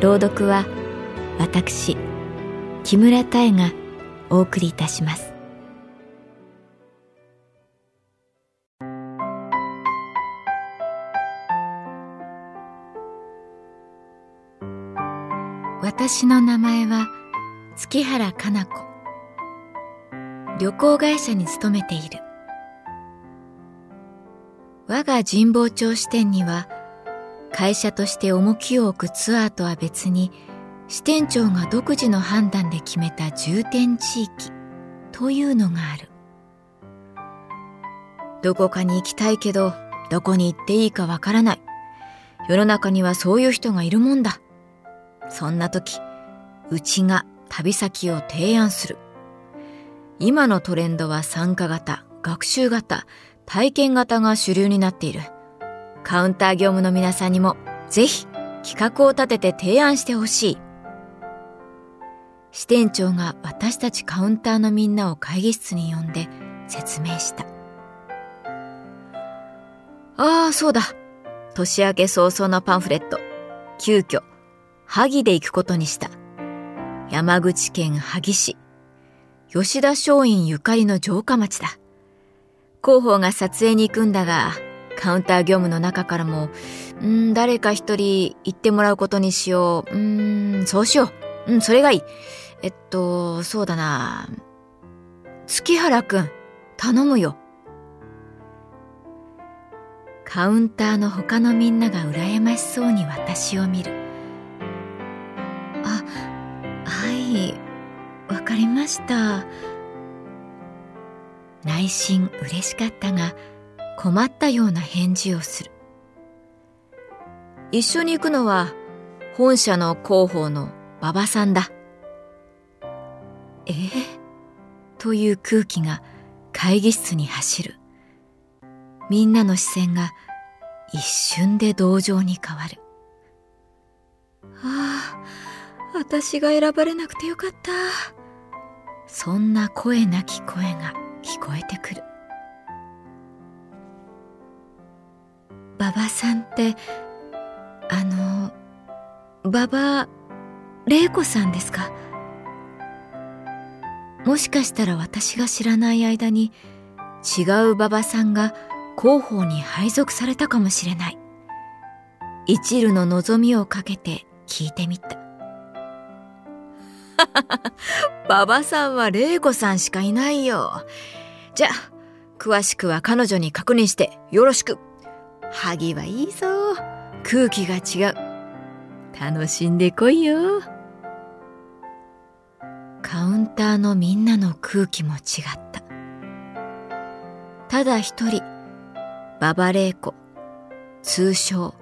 朗読は私木村多江がお送りいたします。私の名前は月原かな子。旅行会社に勤めている。我が神保町支店には会社として重きを置くツアーとは別に支店長が独自の判断で決めた重点地域というのがある。どこかに行きたいけどどこに行っていいかわからない。世の中にはそういう人がいるもんだ。そんな時うちが旅先を提案する。今のトレンドは参加型学習型体験型が主流になっている。カウンター業務の皆さんにもぜひ企画を立てて提案してほしい支店長が私たちカウンターのみんなを会議室に呼んで説明したああそうだ年明け早々のパンフレット急遽萩で行くことにした。山口県萩市。吉田松陰ゆかりの城下町だ。広報が撮影に行くんだが、カウンター業務の中からも、うん、誰か一人行ってもらうことにしよう。うん、そうしよう。うん、それがいい。えっと、そうだな。月原くん、頼むよ。カウンターの他のみんなが羨ましそうに私を見る。あはいわかりました内心嬉しかったが困ったような返事をする。一緒に行くのは本社の広報の馬場さんだ。えー、という空気が会議室に走る。みんなの視線が一瞬で同情に変わる。ああ私が選ばれなくてよかった。そんな声なき声が聞こえてくる。馬場さんって、あの、馬場玲子さんですか？もしかしたら私が知らない間に違う馬場さんが広報に配属されたかもしれない。一縷の望みをかけて聞いてみた。馬場さんは玲子さんしかいないよ。じゃあ、詳しくは彼女に確認してよろしく。萩はいいぞ。空気が違う。楽しんでこいよ。カウンターのみんなの空気も違った。ただ一人、ババレイコ、通称、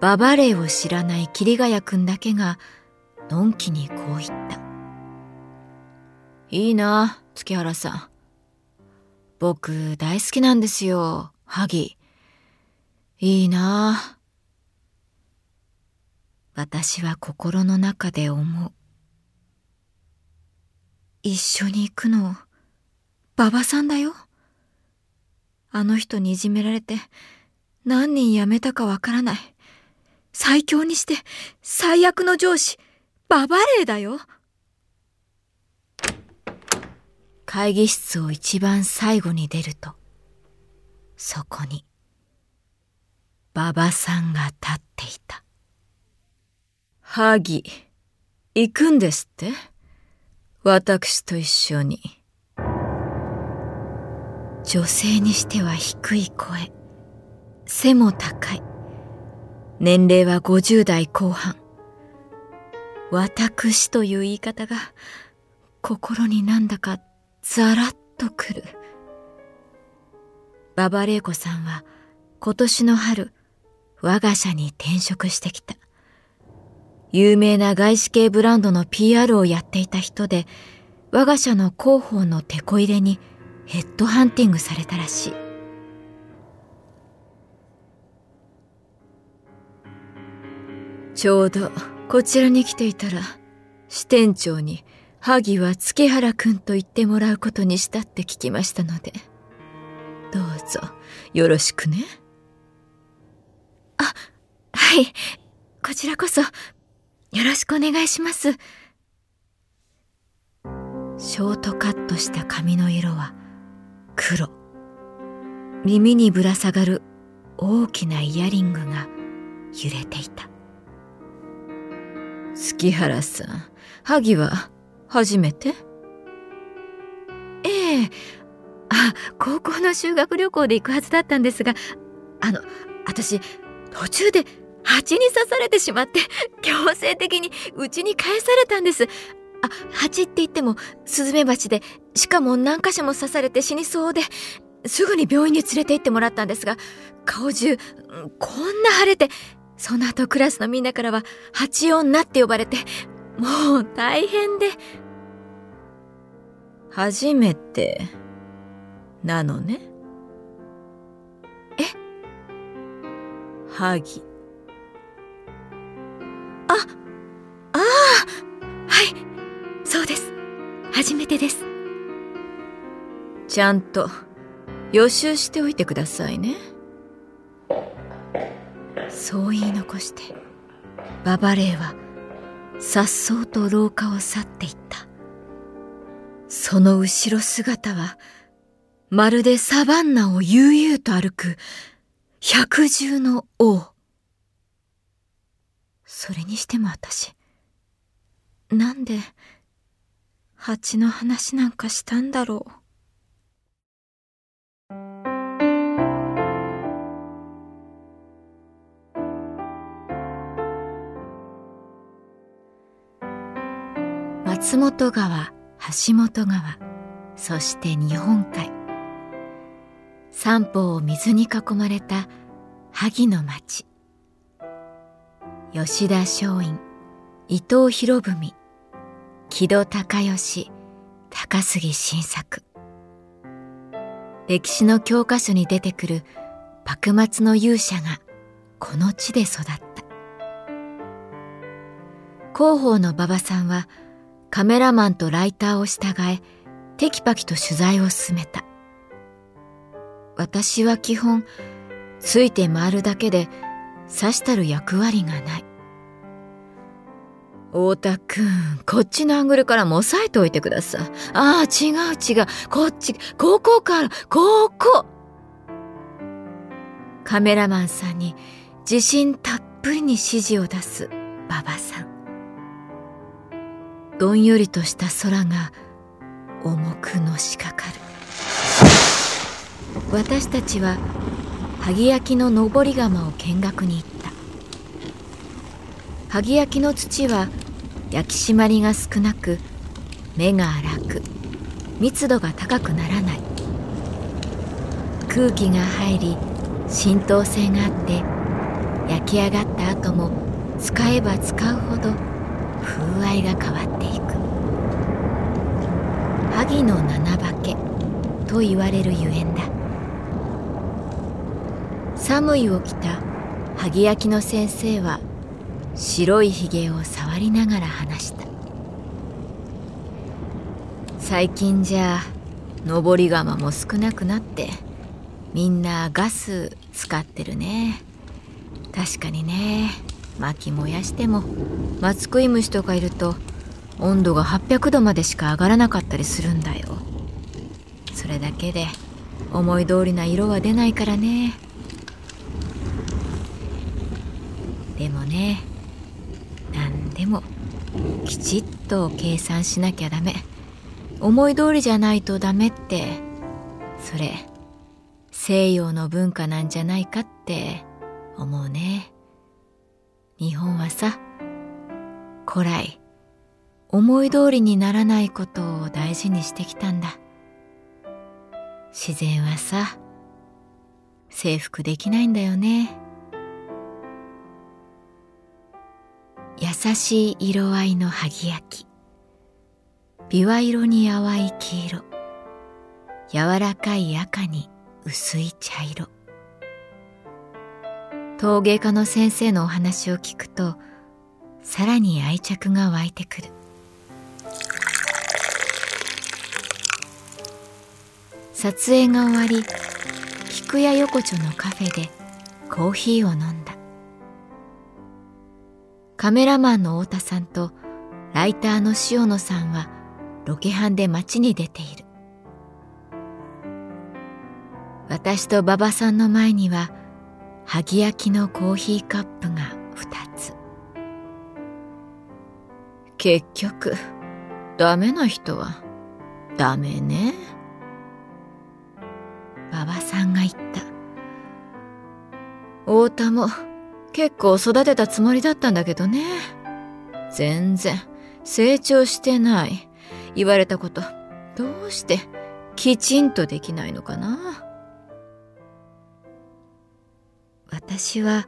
ババレイを知らない桐ヶ谷くんだけが、のんきにこう言った。いいな、月原さん。僕大好きなんですよ、萩。いいな。私は心の中で思う。一緒に行くの、馬場さんだよ。あの人にいじめられて、何人辞めたかわからない。最強にして、最悪の上司、ババレーだよ。会議室を一番最後に出ると、そこに、馬場さんが立っていた。萩、行くんですって？私と一緒に。女性にしては低い声。背も高い。年齢は50代後半。私という言い方が心になんだかザラッとくる。馬場玲子さんは今年の春、我が社に転職してきた。有名な外資系ブランドの PR をやっていた人で、我が社の広報のテこ入れにヘッドハンティングされたらしい。ちょうどこちらに来ていたら、支店長に萩は月原くんと言ってもらうことにしたって聞きましたので、どうぞよろしくね。い。こちらこそ、よろしくお願いします。ショートカットした髪の色は黒。耳にぶら下がる大きなイヤリングが揺れていた。月原さん、萩は初めて？ええ。あ、高校の修学旅行で行くはずだったんですが、あの、私、途中で蜂に刺されてしまって、強制的に家に返されたんです。あ、蜂って言っても、スズメバチで、しかも何箇所も刺されて死にそうで、すぐに病院に連れて行ってもらったんですが、顔中、こんな腫れて、その後クラスのみんなからは、蜂女って呼ばれて、もう大変で。初めて、なのね。え？萩。あ、ああ、はい、そうです。初めてです。ちゃんと予習しておいてくださいね。そう言い残して、ババレーは、颯爽と廊下を去っていった。その後ろ姿は、まるでサバンナを悠々と歩く、百獣の王。それにしても私、なんで、蜂の話なんかしたんだろう。松本川、橋本川、そして日本海。三方を水に囲まれた萩の町。吉田松陰、伊藤博文、木戸孝義、高杉晋作。歴史の教科書に出てくる幕末の勇者がこの地で育った。広報の馬場さんはカメラマンとライターを従え、テキパキと取材を進めた。私は基本、ついて回るだけで、さしたる役割がない。太田くん、こっちのアングルからも押さえておいてください。ああ、違う違う。こっち、ここから、ここカメラマンさんに自信たっぷりに指示を出す馬場さん。どんよりとした空が重くのしかかる私たちは萩焼の登り窯を見学に行った。萩焼の土は焼き締まりが少なく目が荒く密度が高くならない。空気が入り浸透性があって焼き上がった後も使えば使うほど風合いが変わっていく。萩の七化けと言われるゆえんだ。寒いを着た萩焼きの先生は白いひげを触りながら話した。最近じゃ登り窯も少なくなってみんなガス使ってるね。確かにね。薪燃やしても松食い虫とかいると温度が800度までしか上がらなかったりするんだよ。それだけで思い通りな色は出ないからね。でもねなんきちっと計算しなきゃダメ。思い通りじゃないとダメってそれ西洋の文化なんじゃないかって思うね。日本はさ古来思い通りにならないことを大事にしてきたんだ。自然はさ征服できないんだよね。優しい色合いの萩焼き。琵琶色に淡い黄色。柔らかい赤に薄い茶色。陶芸家の先生のお話を聞くとさらに愛着が湧いてくる。撮影が終わり菊屋横丁のカフェでコーヒーを飲んだ。カメラマンの太田さんとライターの塩野さんはロケハンで街に出ている。私と馬場さんの前には萩焼きのコーヒーカップが2つ。結局ダメな人はダメね。馬場さんが言った。太田も結構育てたつもりだったんだけどね。全然成長してない。言われたことどうしてきちんとできないのかな。私は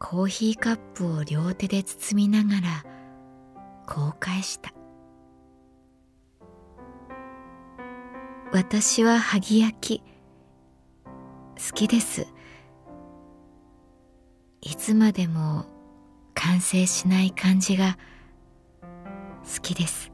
コーヒーカップを両手で包みながらこう返した。私は萩焼き好きです。いつまでも完成しない感じが好きです。